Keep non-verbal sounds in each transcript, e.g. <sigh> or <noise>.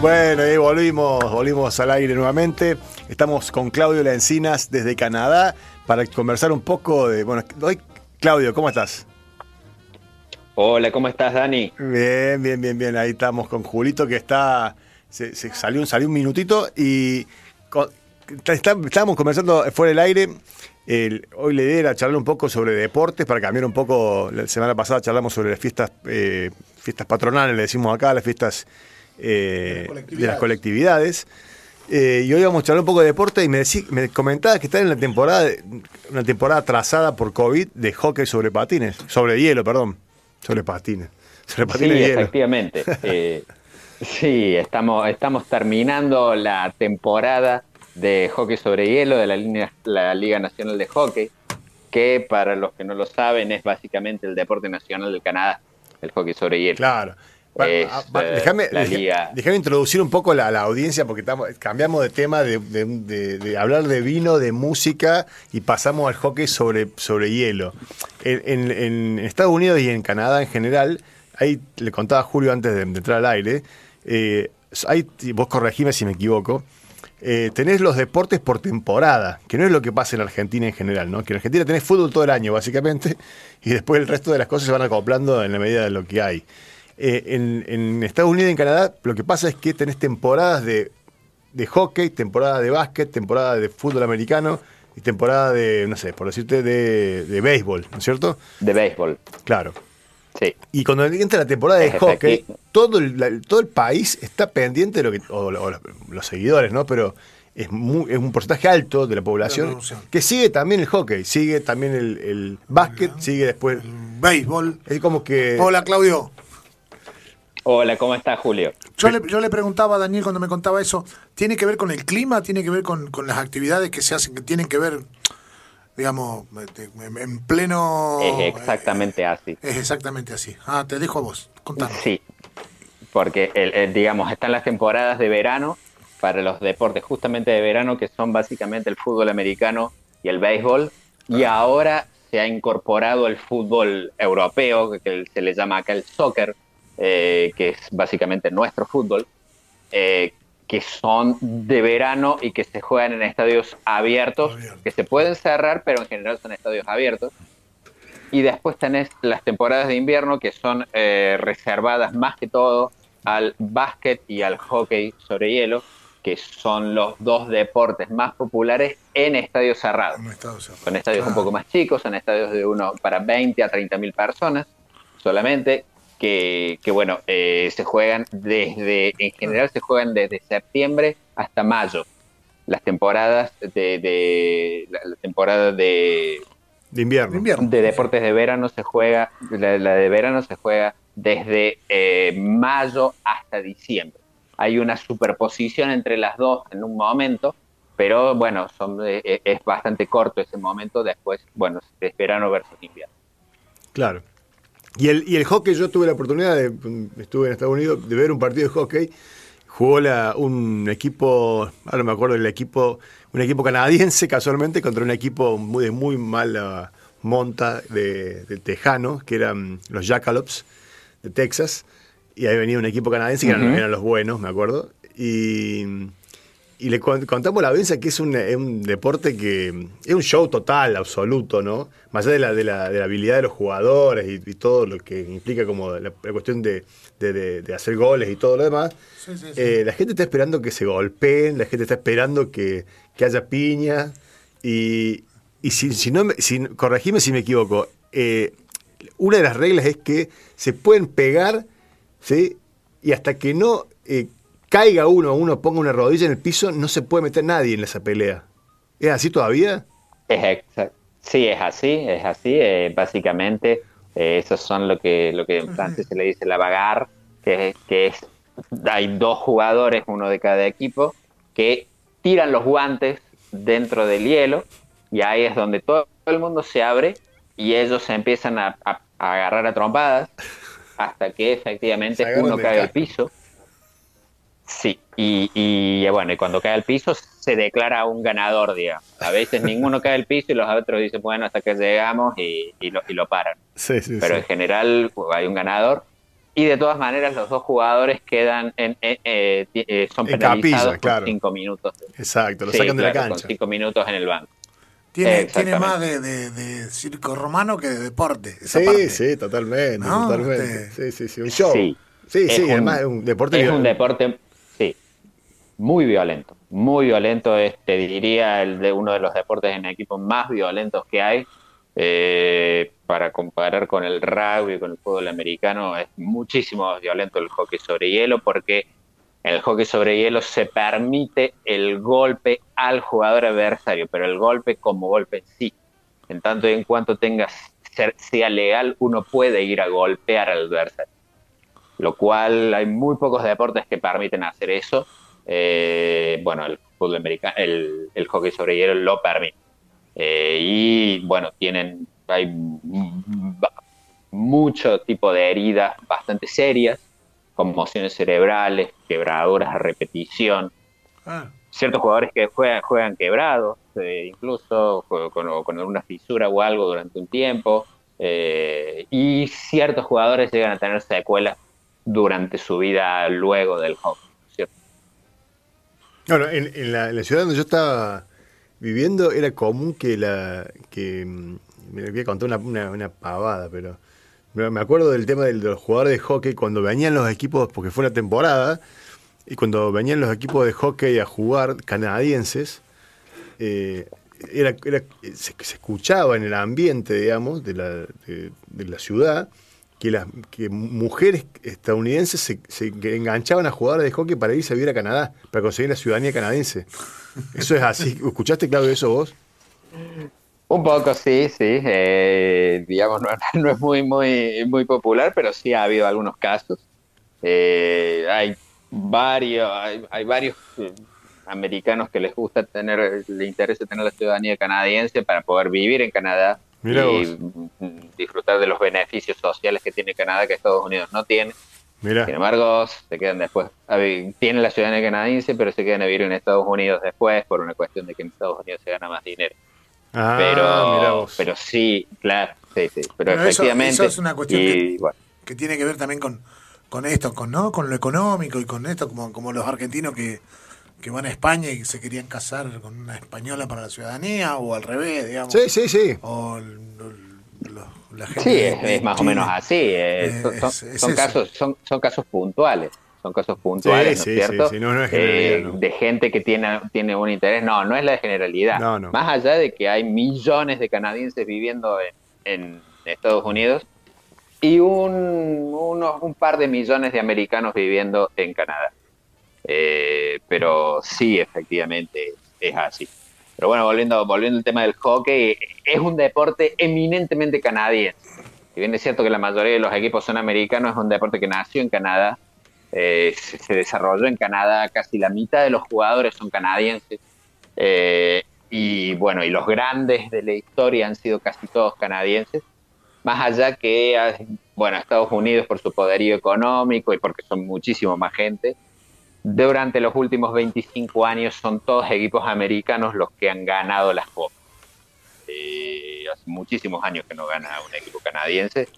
Bueno, ahí volvimos, volvimos al aire nuevamente. Estamos con Claudio Lencinas desde Canadá para conversar un poco de. Bueno, hoy, Claudio, ¿cómo estás? Hola, ¿cómo estás, Dani? Bien, bien, bien, bien. Ahí estamos con Julito que está. Se, salió, salió un minutito y estábamos conversando fuera del aire. hoy le idea era charlar un poco sobre deportes para cambiar un poco. La semana pasada charlamos sobre las fiestas, eh, fiestas patronales, le decimos acá, las fiestas eh, de las colectividades. Eh, y hoy vamos a charlar un poco de deporte y me, me comentaba que está en la temporada, una temporada trazada por COVID de hockey sobre patines, sobre hielo, perdón, sobre patines. Sobre patines sí, efectivamente. <laughs> Eh, sí, estamos, estamos terminando la temporada de hockey sobre hielo de la, la Liga Nacional de Hockey, que para los que no lo saben es básicamente el deporte nacional del Canadá, el hockey sobre hielo. Claro. Ah, déjame, introducir un poco la, la audiencia porque estamos, cambiamos de tema de, hablar de vino, de música y pasamos al hockey sobre, sobre hielo. En, Estados Unidos y en Canadá en general, ahí le contaba a Julio antes de, entrar al aire, eh, hay, vos corregime si me equivoco, eh, tenés los deportes por temporada, que no es lo que pasa en Argentina en general, ¿no? Que en Argentina tenés fútbol todo el año, básicamente, <laughs> y después el resto de las cosas se van acoplando en la medida de lo que hay. Eh, en, Estados Unidos y en Canadá lo que pasa es que tenés temporadas de, hockey, temporada de básquet, temporada de fútbol americano y temporada de, no sé, por decirte, de, béisbol, ¿no es cierto? De béisbol. Claro. Sí. Y cuando entra la temporada de hockey, todo el, todo el país está pendiente de lo que, o, los seguidores, ¿no? Pero es, es un porcentaje alto de la población que sigue también el hockey, sigue también el, básquet, sigue después... El béisbol. Es como que... Hola, Claudio. Hola, ¿cómo estás, Julio? Yo le, yo le, preguntaba a Daniel cuando me contaba eso, ¿tiene que ver con el clima? ¿Tiene que ver con, las actividades que se hacen, que tienen que ver, digamos, en pleno... Es exactamente así. Es exactamente así. Ah, te dejo a vos, contanos. Sí, porque, el, digamos, están las temporadas de verano para los deportes justamente de verano, que son básicamente el fútbol americano y el béisbol, y ah. ahora se ha incorporado el fútbol europeo, que se le llama acá el soccer, eh, que es básicamente nuestro fútbol, eh, que son de verano y que se juegan en estadios abiertos, que se pueden cerrar, pero en general son estadios abiertos. Y después tenés las temporadas de invierno que son eh, reservadas más que todo al básquet y al hockey sobre hielo, que son los dos deportes más populares en estadios cerrados. Son estadios un poco más chicos, son estadios de uno para 20 a 30 mil personas solamente, que, bueno, eh, se juegan desde, en general se juegan desde septiembre hasta mayo. Las temporadas de, la, temporada de, de invierno. de deportes de verano se juega, la, de verano se juega desde eh, mayo hasta diciembre. Hay una superposición entre las dos en un momento, pero bueno, son, eh, es bastante corto ese momento. Después, bueno, es verano versus invierno. Claro. Y el, y el hockey, yo tuve la oportunidad, de, estuve en Estados Unidos, de ver un partido de hockey. Jugó la, un equipo, ahora me acuerdo del equipo, un equipo canadiense casualmente contra un equipo muy, de muy mala monta de, Tejano, que eran los Jackalopes de Texas. Y ahí venía un equipo canadiense que eran, los buenos, me acuerdo. Y y le contamos a la audiencia que es un, deporte que es un show total, absoluto, ¿no? Más allá de la, de la, de la habilidad de los jugadores y, todo lo que implica como la, cuestión de, hacer goles y todo lo demás, eh, la gente está esperando que se golpeen, la gente está esperando que, haya piña y, y si, si no, si, corregime si me equivoco, eh, una de las reglas es que se pueden pegar, ¿sí? Y hasta que no... Eh, caiga uno, uno ponga una rodilla en el piso, no se puede meter nadie en esa pelea. ¿Es así todavía? Es sí, es así, es así. Eh, básicamente, eh, esos son lo que, lo que en francés se le dice la bagarre, que, que es, hay dos jugadores, uno de cada equipo, que tiran los guantes dentro del hielo y ahí es donde todo el mundo se abre y ellos se empiezan a, agarrar a trompadas hasta que efectivamente uno cae al piso Sí, y, y, bueno, y cuando cae al piso se declara un ganador, digamos. A veces ninguno cae al piso y los otros dicen, bueno, hasta que llegamos y, lo, y lo paran. Sí, sí, Pero en general hay un ganador y de todas maneras los dos jugadores quedan en, son penalizados con cinco minutos. Exacto, lo sacan de la cancha. Con cinco minutos en el banco. Tiene, tiene más de, circo romano que de deporte. sí, sí, totalmente. totalmente. Sí, sí, sí, un show. Sí, sí, sí además es un deporte. Es un deporte, muy violento. Muy violento, te diría, el de uno de los deportes en equipo más violentos que hay. Eh, para comparar con el rugby, con el fútbol americano, es muchísimo más violento el hockey sobre hielo porque en el hockey sobre hielo se permite el golpe al jugador adversario, pero el golpe como golpe sí. En tanto y en cuanto tenga, sea legal, uno puede ir a golpear al adversario. Lo cual hay muy pocos deportes que permiten hacer eso. Eh, bueno, el fútbol americano, el, el hockey sobre hielo lo permite. Eh, y bueno, tienen, hay mucho tipo de heridas bastante serias, conmociones cerebrales, quebraduras a repetición. Ah. Ciertos jugadores que juegan, juegan quebrados, eh, incluso con, con, una fisura o algo durante un tiempo. Eh, y ciertos jugadores llegan a tener secuelas durante su vida luego del hockey. Bueno, en, la, en la ciudad donde yo estaba viviendo era común que la. que mm, Me voy a contar una, una, pavada, pero. Me acuerdo del tema de los de hockey cuando venían los equipos, porque fue una temporada, y cuando venían los equipos de hockey a jugar canadienses, eh, era, era se, escuchaba en el ambiente, digamos, de la, de, la ciudad, que las que mujeres estadounidenses se, se, enganchaban a jugadores de hockey para irse a vivir a Canadá, para conseguir la ciudadanía canadiense. Eso es así. ¿Escuchaste, Claudio, eso vos? Un poco, sí, sí. Eh, digamos, <laughs> no, es muy, muy, muy popular, pero sí ha habido algunos casos. Eh, hay varios, hay, varios eh, americanos que les gusta tener, les interesa tener la ciudadanía canadiense para poder vivir en Canadá y disfrutar de los beneficios sociales que tiene Canadá que Estados Unidos no tiene. Sin embargo, se quedan después. Tienen la ciudadanía canadiense, pero se quedan a vivir en Estados Unidos después por una cuestión de que en Estados Unidos se gana más dinero. Ah, pero, pero sí, claro, sí, sí. Pero, efectivamente. Eso, es una cuestión que, tiene que ver también con, con esto, con, ¿no? con lo económico y con esto, como, como los argentinos que, que van a España y se querían casar con una española para la ciudadanía, o al revés, digamos. Sí, sí, sí. O sí, es, más o menos así. Eh, son, casos, son, son casos puntuales. Son casos puntuales, ¿no es cierto? Eh, de gente que tiene, tiene un interés. No, no es la generalidad. Más allá de que hay millones de canadienses viviendo en, Estados Unidos y un, unos, un par de millones de americanos viviendo en Canadá. Eh, pero sí, efectivamente, es así. Pero bueno, volviendo, volviendo al tema del hockey, es un deporte eminentemente canadiense. Si bien es cierto que la mayoría de los equipos son americanos, es un deporte que nació en Canadá, eh, se, desarrolló en Canadá, casi la mitad de los jugadores son canadienses. Eh, y bueno, y los grandes de la historia han sido casi todos canadienses, más allá que, ah, bueno, Estados Unidos por su poderío económico y porque son muchísimo más gente, durante los últimos 25 años son todos equipos americanos los que han ganado las copas. Eh, hace muchísimos años que no gana un equipo canadiense,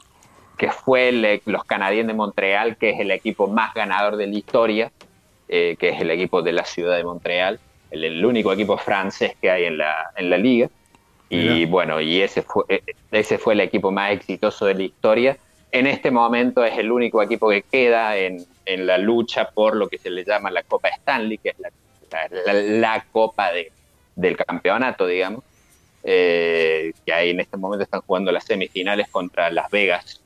que fue los Canadiens de Montreal, que es el equipo más ganador de la historia, eh, que es el equipo de la ciudad de Montreal, el, único equipo francés que hay en la, en la liga. Y bueno, y ese fue, eh, ese fue el equipo más exitoso de la historia. En este momento es el único equipo que queda en, en la lucha por lo que se le llama la Copa Stanley, que es la, copa de, del campeonato, digamos. Eh, que ahí en este momento están jugando las semifinales contra Las Vegas.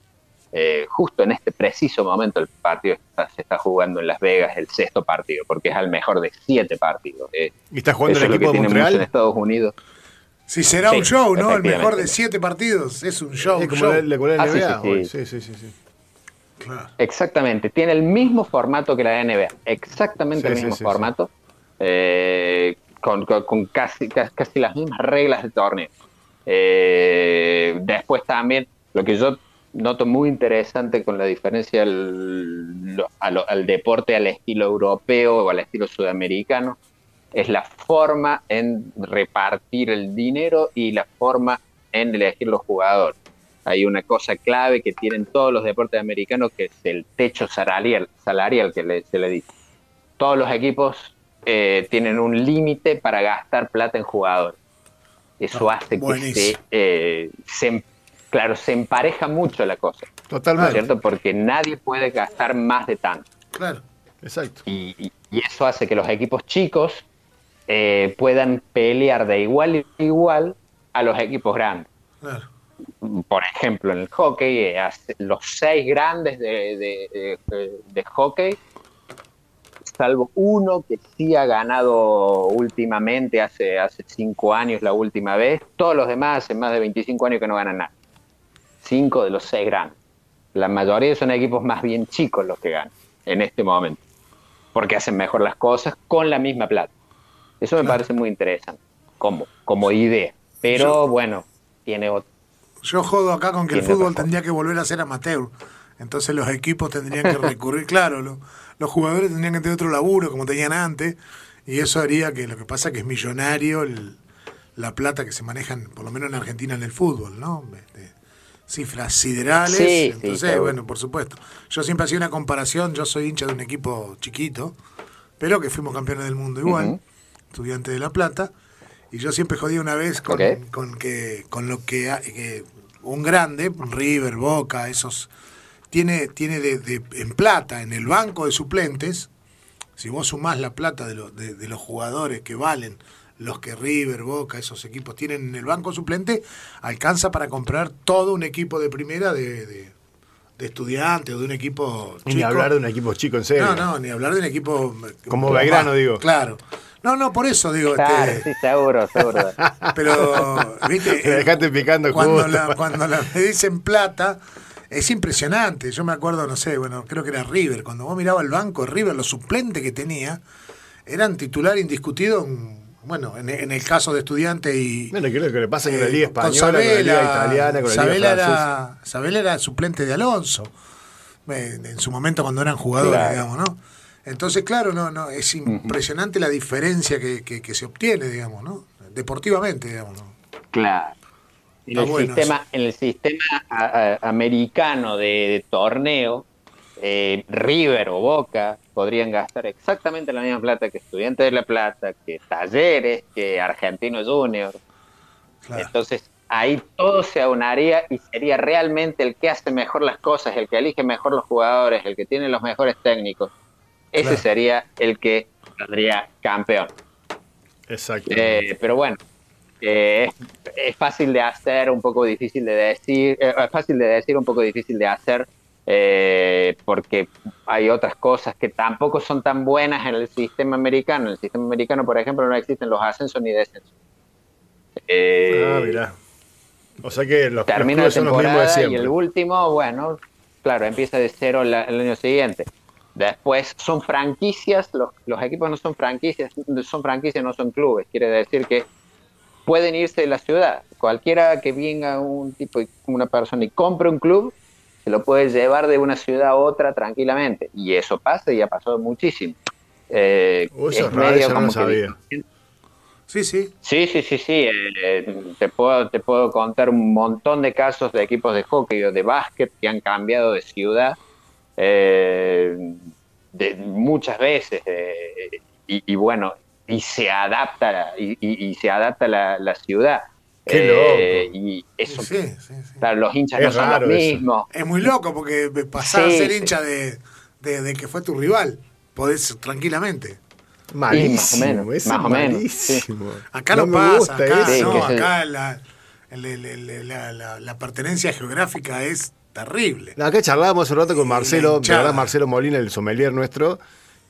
Eh, justo en este preciso momento el partido se está jugando en Las Vegas, el sexto partido, porque es al mejor de siete partidos. Eh. ¿Y está jugando el equipo de Montreal? En Estados Unidos. Sí, será un show, ¿no? El mejor de siete partidos. Es un show. Es como La, NBA. sí, sí, sí. Exactamente, tiene el mismo formato que la NBA, exactamente el mismo formato, eh, con, casi, casi las mismas reglas del torneo. Eh, después también, lo que yo noto muy interesante con la diferencia al, al, deporte al estilo europeo o al estilo sudamericano, es la forma en repartir el dinero y la forma en elegir los jugadores. hay una cosa clave que tienen todos los deportes americanos que es el techo salarial, salarial que se le dice. Todos los equipos eh, tienen un límite para gastar plata en jugadores. Eso ah, hace que eh, se, claro, se empareja mucho la cosa. Totalmente. cierto? Porque nadie puede gastar más de tanto. Claro, exacto. Y, eso hace que los equipos chicos eh, puedan pelear de igual a igual a los equipos grandes. Claro. Por ejemplo, en el hockey, los seis grandes de, de hockey salvo uno que sí ha ganado últimamente, hace, hace cinco años la última vez. Todos los demás hace más de 25 años que no ganan nada. Cinco de los seis grandes. La mayoría son equipos más bien chicos los que ganan en este momento, porque hacen mejor las cosas con la misma plata. Eso me parece muy interesante como, como idea. Pero bueno, tiene otro. Yo jodo acá con que el fútbol tendría que volver a ser amateur. Entonces los equipos tendrían que recurrir, claro, lo, los jugadores tendrían que tener otro laburo como tenían antes, y eso haría que lo que pasa que es millonario la plata que se manejan, por lo menos en Argentina, en el fútbol, ¿no? cifras siderales. Entonces, bueno, por supuesto. Yo siempre hacía una comparación, yo soy hincha de un equipo chiquito, pero que fuimos campeones del mundo igual, estudiante de La Plata, y yo siempre jodí una vez con, con que con lo que, un grande, River, Boca, esos tiene, tiene de, en plata en el banco de suplentes, si vos sumás la plata de, de, los jugadores que valen los que River, Boca, esos equipos tienen en el banco suplente, alcanza para comprar todo un equipo de primera de, de, estudiantes o de un equipo chico. Ni hablar de un equipo chico, en serio. No, no, ni hablar de un equipo... Como Belgrano, digo. Claro. No, no, por eso digo. Claro, este, sí, seguro, seguro. <laughs> Pero, viste... <laughs> Me dejaste picando cuando la, cuando la, me dicen plata es impresionante. Yo me acuerdo, no sé, bueno, creo que era River. Cuando vos mirabas el banco, River, los suplentes que tenía, eran titular indiscutido. Bueno, en, el caso de estudiante y. Bueno, creo que le pasa en la Liga Española, con, la Liga Italiana, con la Liga era, Sabela era suplente de Alonso. En, su momento cuando eran jugadores, digamos, ¿no? Entonces, claro, no, no, es impresionante la diferencia que, que, se obtiene, digamos, ¿no? Deportivamente, digamos, ¿no? Claro. En el, sistema, en el sistema americano de, torneo, eh, River o Boca podrían gastar exactamente la misma plata que Estudiantes de La Plata, que Talleres, que Argentino Junior. Entonces ahí todo se aunaría y sería realmente el que hace mejor las cosas, el que elige mejor los jugadores, el que tiene los mejores técnicos. Ese sería el que saldría campeón. Exacto. Eh, pero bueno, es fácil de hacer, un poco difícil de decir, eh, es fácil de decir, un poco difícil de hacer, eh, porque hay otras cosas que tampoco son tan buenas en el sistema americano. En el sistema americano, por ejemplo, no existen los ascensos ni descensos. Eh, ah, mira. O sea que los, termina la temporada y el último, bueno, claro, empieza de cero el año siguiente. Después son franquicias, los, los equipos no son franquicias, son franquicias, no son clubes. Quiere decir que pueden irse de la ciudad. Cualquiera que venga un tipo, una persona y compre un club, se lo puede llevar de una ciudad a otra tranquilamente. Y eso pasa y ha pasado muchísimo. Eh, es medio como sabía. Sí, sí. Sí, sí, sí, sí. Eh, te, puedo, te puedo contar un montón de casos de equipos de hockey o de básquet que han cambiado de ciudad eh, de, muchas veces. y, bueno, y se adapta y, se adapta la, la ciudad. Qué eh, y eso, Claro, los hinchas no son los mismos. Es muy loco porque pasar a ser hincha de, de, que fue tu rival, podés tranquilamente. Malísimo, más o menos. Acá no, pasa, acá, no, acá la, la, la, pertenencia geográfica es terrible. acá charlábamos un rato con Marcelo, Marcelo Molina, el sommelier nuestro,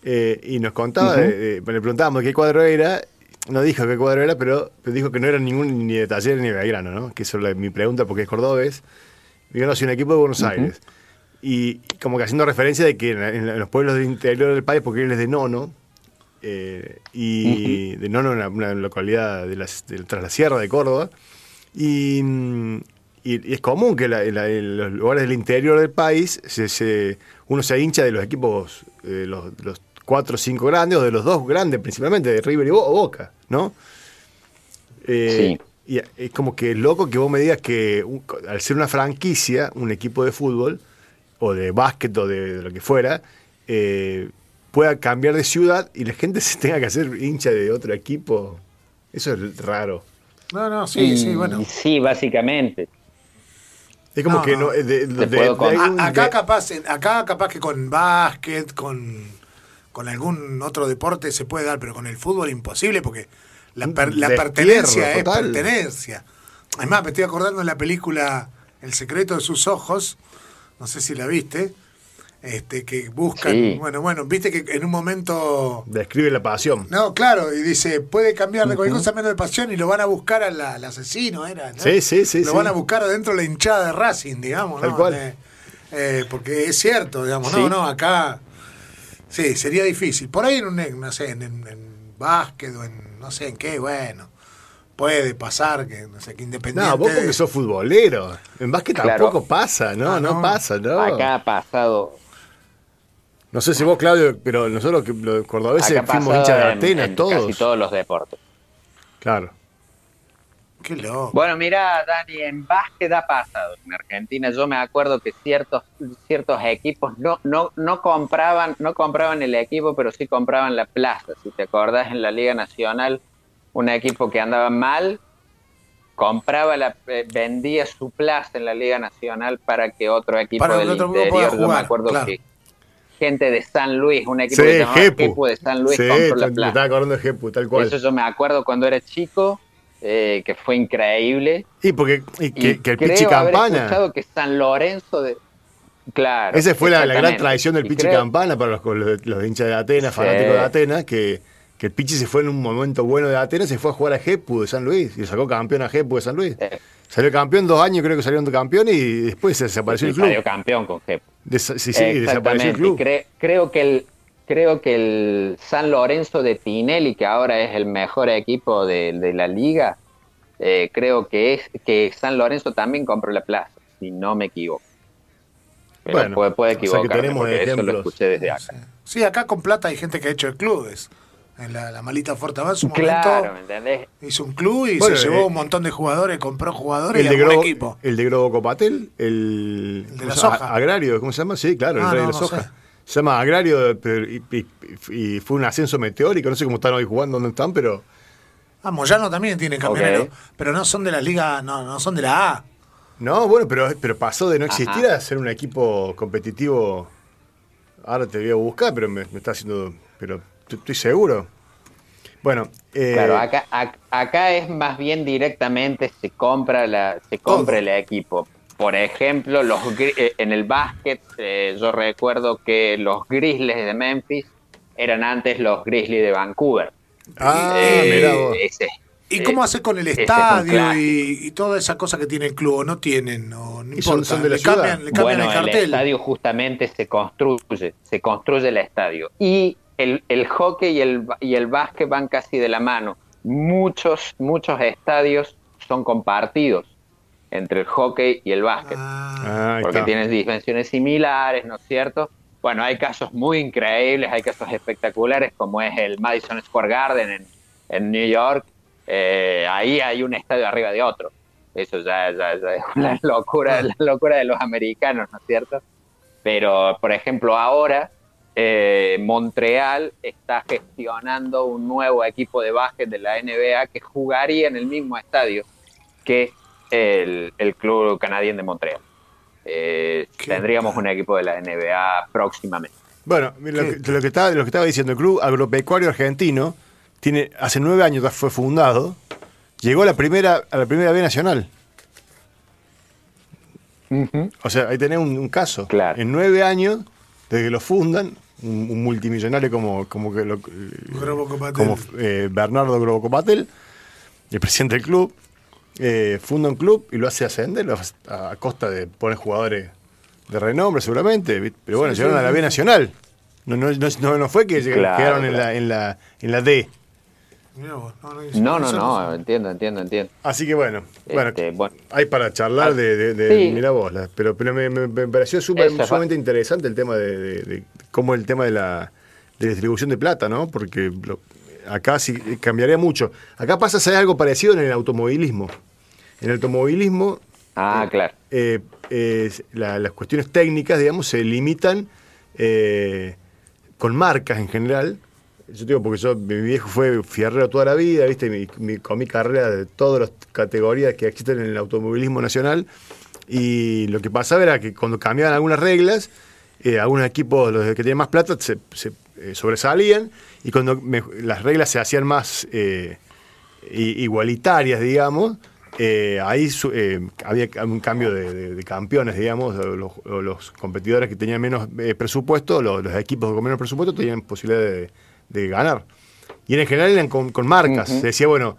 eh, y nos contaba, le preguntábamos qué cuadro era, no dijo qué cuadro era, pero, dijo que no era ningún ni de taller ni de Belgrano, ¿no? Que eso es mi pregunta porque es cordobés. Digo, no, un equipo de Buenos Aires. Y como que haciendo referencia de que en, los pueblos del interior del país, porque él es de Nono, eh, y de Nono, una, una localidad de, tras la sierra de Córdoba, y, es común que en los lugares del interior del país se, uno se hincha de los equipos, eh, los, los cuatro o cinco grandes, o de los dos grandes principalmente, de River y Boca, ¿no? Eh, Y es como que es loco que vos me digas que un- al ser una franquicia, un equipo de fútbol, o de básquet, o de, de lo que fuera, eh, pueda cambiar de ciudad y la gente <laughs> se tenga que hacer hincha de otro equipo. Eso es raro. No, no, sí, Y- sí, bueno. Sí, básicamente. Es como No, que no. no. de- de- un- acá de- capaz, acá capaz que con básquet, con, con algún otro deporte se puede dar, pero con el fútbol imposible porque la, per- la pertenencia es total. pertenencia. Además, me estoy acordando de la película El secreto de sus ojos, no sé si la viste, este, que buscan, Sí. bueno, bueno, viste que en un momento... describe la pasión. No, claro, y dice, puede cambiar de cualquier cosa menos de pasión y lo van a buscar al, al asesino, era. ¿no? Sí, sí, sí, Lo sí. van a buscar adentro de la hinchada de Racing, digamos, Tal ¿no? cual. Eh, eh, porque es cierto, digamos, Sí. no, no, acá sí, sería difícil. Por ahí en un, no sé, en, en, en básquet o en no sé en qué, bueno, puede pasar que, no sé, que independiente. No, vos porque sos futbolero. En básquet Claro. tampoco pasa, ¿no? Ah, no. no. pasa, ¿no? Acá ha pasado. No sé si vos, Claudio, pero nosotros que los cordobeses fuimos hinchas de en- Atenas, en todos. Casi todos los deportes. Claro. Qué loco. Bueno, mira, Dani, en básquet ha pasado. En Argentina yo me acuerdo que ciertos ciertos equipos no no no compraban no compraban el equipo, pero sí compraban la plaza. Si te acordás en la Liga Nacional, un equipo que andaba mal compraba la eh, vendía su plaza en la Liga Nacional para que otro equipo Para que del otro interior, yo me acuerdo claro. que gente de San Luis, un equipo Sí, que se llamaba Jepu. De San Luis sí, la me plaza. estaba acordando de Jepu, tal cual. Eso yo me acuerdo cuando era chico, eh, que fue increíble. Y porque y que, Y que el Pichi haber Campana. escuchado que San Lorenzo de... Claro. Esa fue la, la gran tradición del Y Pichi creo- Campana para los, los, los hinchas de Atenas, fanáticos de Atenas, que, que el Pichi se fue en un momento bueno de Atenas, se fue a jugar a Jepu de San Luis y sacó campeón a Jepu de San Luis. Salió campeón dos años, creo que salió campeón y después se desapareció el club. salió campeón con. Desa- sí, sí, desapareció el Exactamente. club. Cre- creo que el creo que el San Lorenzo de Tinelli, que ahora es el mejor equipo de, de la liga, eh, creo que es que San Lorenzo también compró la plaza, si no me equivoco. Pero Bueno, puede, puede o sea que equivocarme tenemos porque eso lo ejemplos. escuché desde acá. Sí, acá con plata hay gente que ha hecho de clubes. En la, la malita Fortabá en su Claro, ¿me momento entendés? hizo un club y Bueno, se llevó eh, un montón de jugadores, compró jugadores El y un Grobo, equipo. el de Grobo Copatel, el, El de ¿cómo la llama? soja. Agrario, ¿cómo se llama? Sí, claro, el Ah, rey no, de la no soja. sé. Se llama Agrario y, y- y fue un ascenso meteórico, no sé cómo están hoy jugando, dónde están, pero Ah, Moyano también tiene Ok. pero no son de la liga, no, no son de la A. no, bueno, pero, pero pasó de no existir Ajá. a ser un equipo competitivo. Ahora te voy a buscar, pero me, me está haciendo, pero estoy seguro. Bueno, eh, Claro, acá, ac- acá es más bien directamente se compra la, se compra Todo. el equipo. Por ejemplo, los eh, en el básquet, eh, yo recuerdo que los Grizzlies de Memphis eran antes los Grizzlies de Vancouver. ah, Eh, vos. ese- ¿Y cómo hace con el es estadio y, y toda esa cosa que tiene el club? ¿O no tienen? No Y son- importa, son de la le, ciudad. cambian, le cambian Bueno, el el, cartel. estadio justamente se construye, se construye el estadio. Y el, el hockey y el, y el básquet van casi de la mano. Muchos, muchos estadios son compartidos entre el hockey y el básquet, Ah, Ah, porque tienen dimensiones similares, ¿no es cierto? Bueno, hay casos muy increíbles, hay casos espectaculares, como es el Madison Square Garden en, en New York. Eh, ahí hay un estadio arriba de otro. Eso ya, ya- ya es la <laughs> locura, la locura de los americanos, ¿no es cierto? Pero, por ejemplo, ahora eh, Montreal está gestionando un nuevo equipo de básquet de la NBA que jugaría en el mismo estadio que el, el club canadiense de Montreal. Eh, tendríamos un equipo de la NBA próximamente. Bueno, lo que, de lo que estaba, de lo que estaba diciendo, el Club Agropecuario Argentino tiene hace nueve años fue fundado, llegó a la primera a la primera B nacional. O sea, ahí tenés un, un caso. Claro. En nueve años, desde que lo fundan, un, un multimillonario como, como, que lo- como eh, Bernardo Grobo Copatel, el presidente del club, eh, funda un club y lo hace ascender lo hace a, costa de poner jugadores de renombre seguramente, pero bueno, Sí, llegaron sí, a la. B Nacional. No, no, no, no- no fue que llegaron- Claro, quedaron en, la, en, la, en la D. no, no, No, no, entiendo, entiendo, entiendo. Así que bueno, bueno, Este, bueno. hay para charlar de, de, de- Sí. mira vos, la- pero, pero me, me- me pareció es sumamente interesante el tema de, de- de cómo el tema de la, de la distribución de plata, ¿no? Porque lo- acá sí cambiaría mucho. Acá pasa a ser algo parecido en el automovilismo. En el automovilismo, Ah, claro. eh, eh, la- las cuestiones técnicas, digamos, se limitan eh, con marcas en general. Yo digo porque yo, mi viejo fue fierrero toda la vida, ¿viste? Mi, mi- con mi carrera de todas las categorías que existen en el automovilismo nacional. Y lo que pasaba era que cuando cambiaban algunas reglas, eh, algunos equipos, los que tenían más plata, se, eh, sobresalían. Y cuando las reglas se hacían más eh, igualitarias, digamos, ahí había un cambio de, campeones, digamos, los, los competidores que tenían menos presupuesto, los, los equipos con menos presupuesto tenían posibilidad de, de ganar. Y en general eran con, con marcas. Se decía, bueno,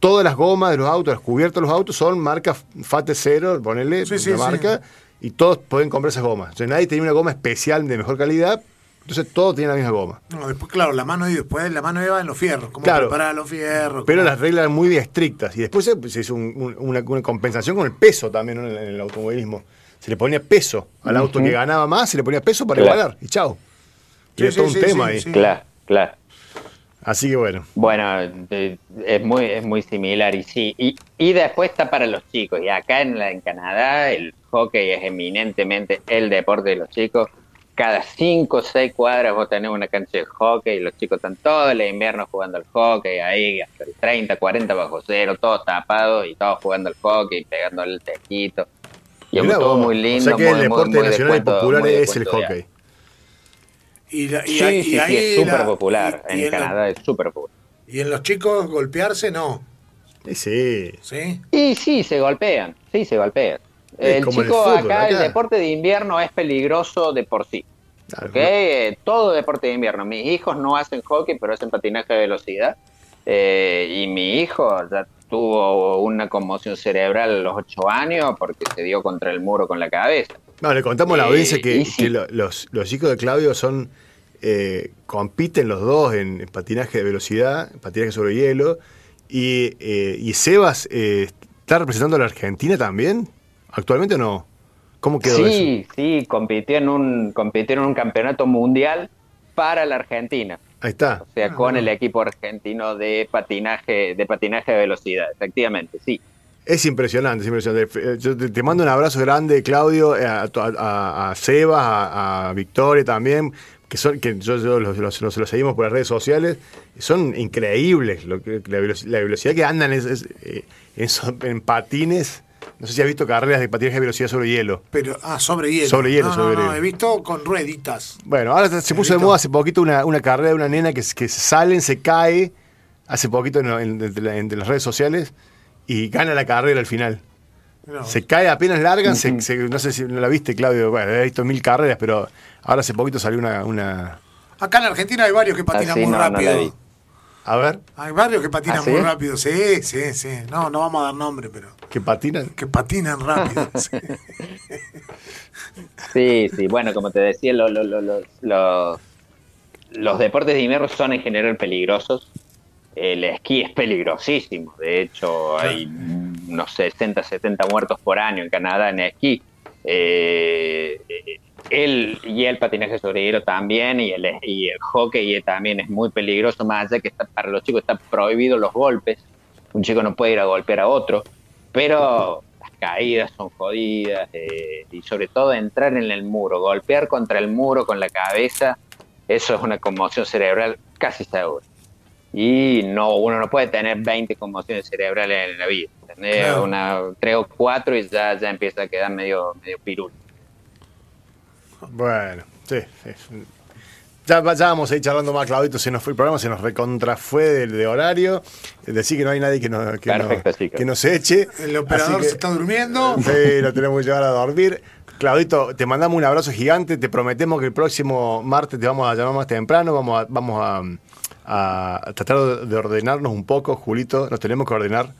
todas las gomas de los autos, los cubiertos de los autos son marcas FATE cero, ponerle Sí, sí, la sí. marca, y todos pueden comprar esas gomas. Entonces nadie tenía una goma especial de mejor calidad, entonces todos tenían la misma goma. No, después, claro, la mano y después la mano iba en los fierros. Cómo Claro. preparar los fierros. Pero las reglas eran muy estrictas. Y después se, se hizo un- un- una, una compensación con el peso también ¿no? en, el, en el automovilismo. Se le ponía peso al auto que ganaba más, se le ponía peso para Claro. igualar. Y chao. Sí, Y era sí, todo un sí, tema sí, ahí. sí. Claro, claro. Así que bueno. Bueno, eh, es muy, es muy similar y sí. Y, y después está para los chicos. Y acá en, la- en Canadá el hockey es eminentemente el deporte de los chicos. Cada cinco o seis cuadras vos tenés una cancha de hockey y los chicos están todo el invierno jugando al hockey, ahí hasta el 30, 40 bajo cero, todos tapados y todos jugando al hockey, pegando el tejito. Y es todo muy lindo. O sea que el muy- muy- deporte muy nacional y popular es el hockey. Y, la- y Sí, ahí- sí, y sí, ahí es súper la- popular. y- y en la- Canadá es súper popular. y en los chicos golpearse, no. Sí, sí. ¿Sí? Y sí, se golpean, sí, se golpean. Es El chico fútbol, acá, el deporte de invierno es peligroso de por sí. Eh, Todo deporte de invierno. Mis hijos no hacen hockey, pero hacen patinaje de velocidad. Eh, y mi hijo ya tuvo una conmoción cerebral a los ocho años porque se dio contra el muro con la cabeza. No, le contamos a la Eh, audiencia que, sí. los, los hijos de Claudio son eh, compiten los dos en, en patinaje de velocidad, patinaje sobre hielo. Y, eh, y Sebas eh, está representando a la Argentina también. ¿Actualmente o no? ¿Cómo quedó eso? Sí, sí, compitió en, un, compitió en un campeonato mundial para la Argentina. Ahí está. O sea, con el equipo argentino de patinaje, de patinaje de velocidad, efectivamente, sí. Es impresionante, es impresionante. Eh, Yo te, mando un abrazo grande, Claudio, eh, a, a, a Sebas, a, a Victoria también, que son que yo, yo los, los- los- los seguimos por las redes sociales. Son increíbles lo que, la, veloci- la velocidad que andan es- es, eh, en patines. No sé si has visto carreras de patinaje de velocidad sobre hielo. Pero, ah, sobre hielo. Sobre hielo, no, sobre no, no, hielo. he visto con rueditas. Bueno, ahora se puso de moda hace poquito una, una carrera de una nena que, que salen, se cae, hace poquito en, en- entre la- entre las redes sociales y gana la carrera al final. No. Se cae apenas largan, se- se- no sé si no la viste, Claudio, bueno, he visto mil carreras, pero ahora hace poquito salió una... una Acá en Argentina hay varios que patinan Así muy no, no rápido. vi. A ver, hay varios que patinan ¿Ah, sí? muy rápido. Sí, sí, sí. No, no vamos a dar nombre, pero que patinan. que patinan rápido. <laughs> sí. Sí, sí, bueno, como te decía, lo- lo- lo- lo- los, los deportes de invierno son en general peligrosos. El esquí es peligrosísimo. De hecho, hay unos 60, 70 muertos por año en Canadá en esquí. Eh, el, y el patinaje sobre hielo también, y el, y el hockey también es muy peligroso, más allá que está, para los chicos están prohibidos los golpes. Un chico no puede ir a golpear a otro, pero las caídas son jodidas, eh, y sobre todo entrar en el muro, golpear contra el muro con la cabeza, eso es una conmoción cerebral casi segura. Y no, uno no puede tener 20 conmociones cerebrales en la vida. Tener Claro. una, tres o cuatro y ya, ya empieza a quedar medio, medio pirul. Bueno, sí, sí. Ya, ya vamos a ir charlando más, Claudito, se nos fue el programa, se nos recontrafue de, de horario. Es decir, que no hay nadie que nos, que Perfecto, nos, que nos eche. El operador que- se está durmiendo. Sí, lo tenemos que llevar a dormir. Claudito, te mandamos un abrazo gigante. Te prometemos que el próximo martes te vamos a llamar más temprano. Vamos a, vamos a, a tratar de ordenarnos un poco, Julito. Nos tenemos que ordenar.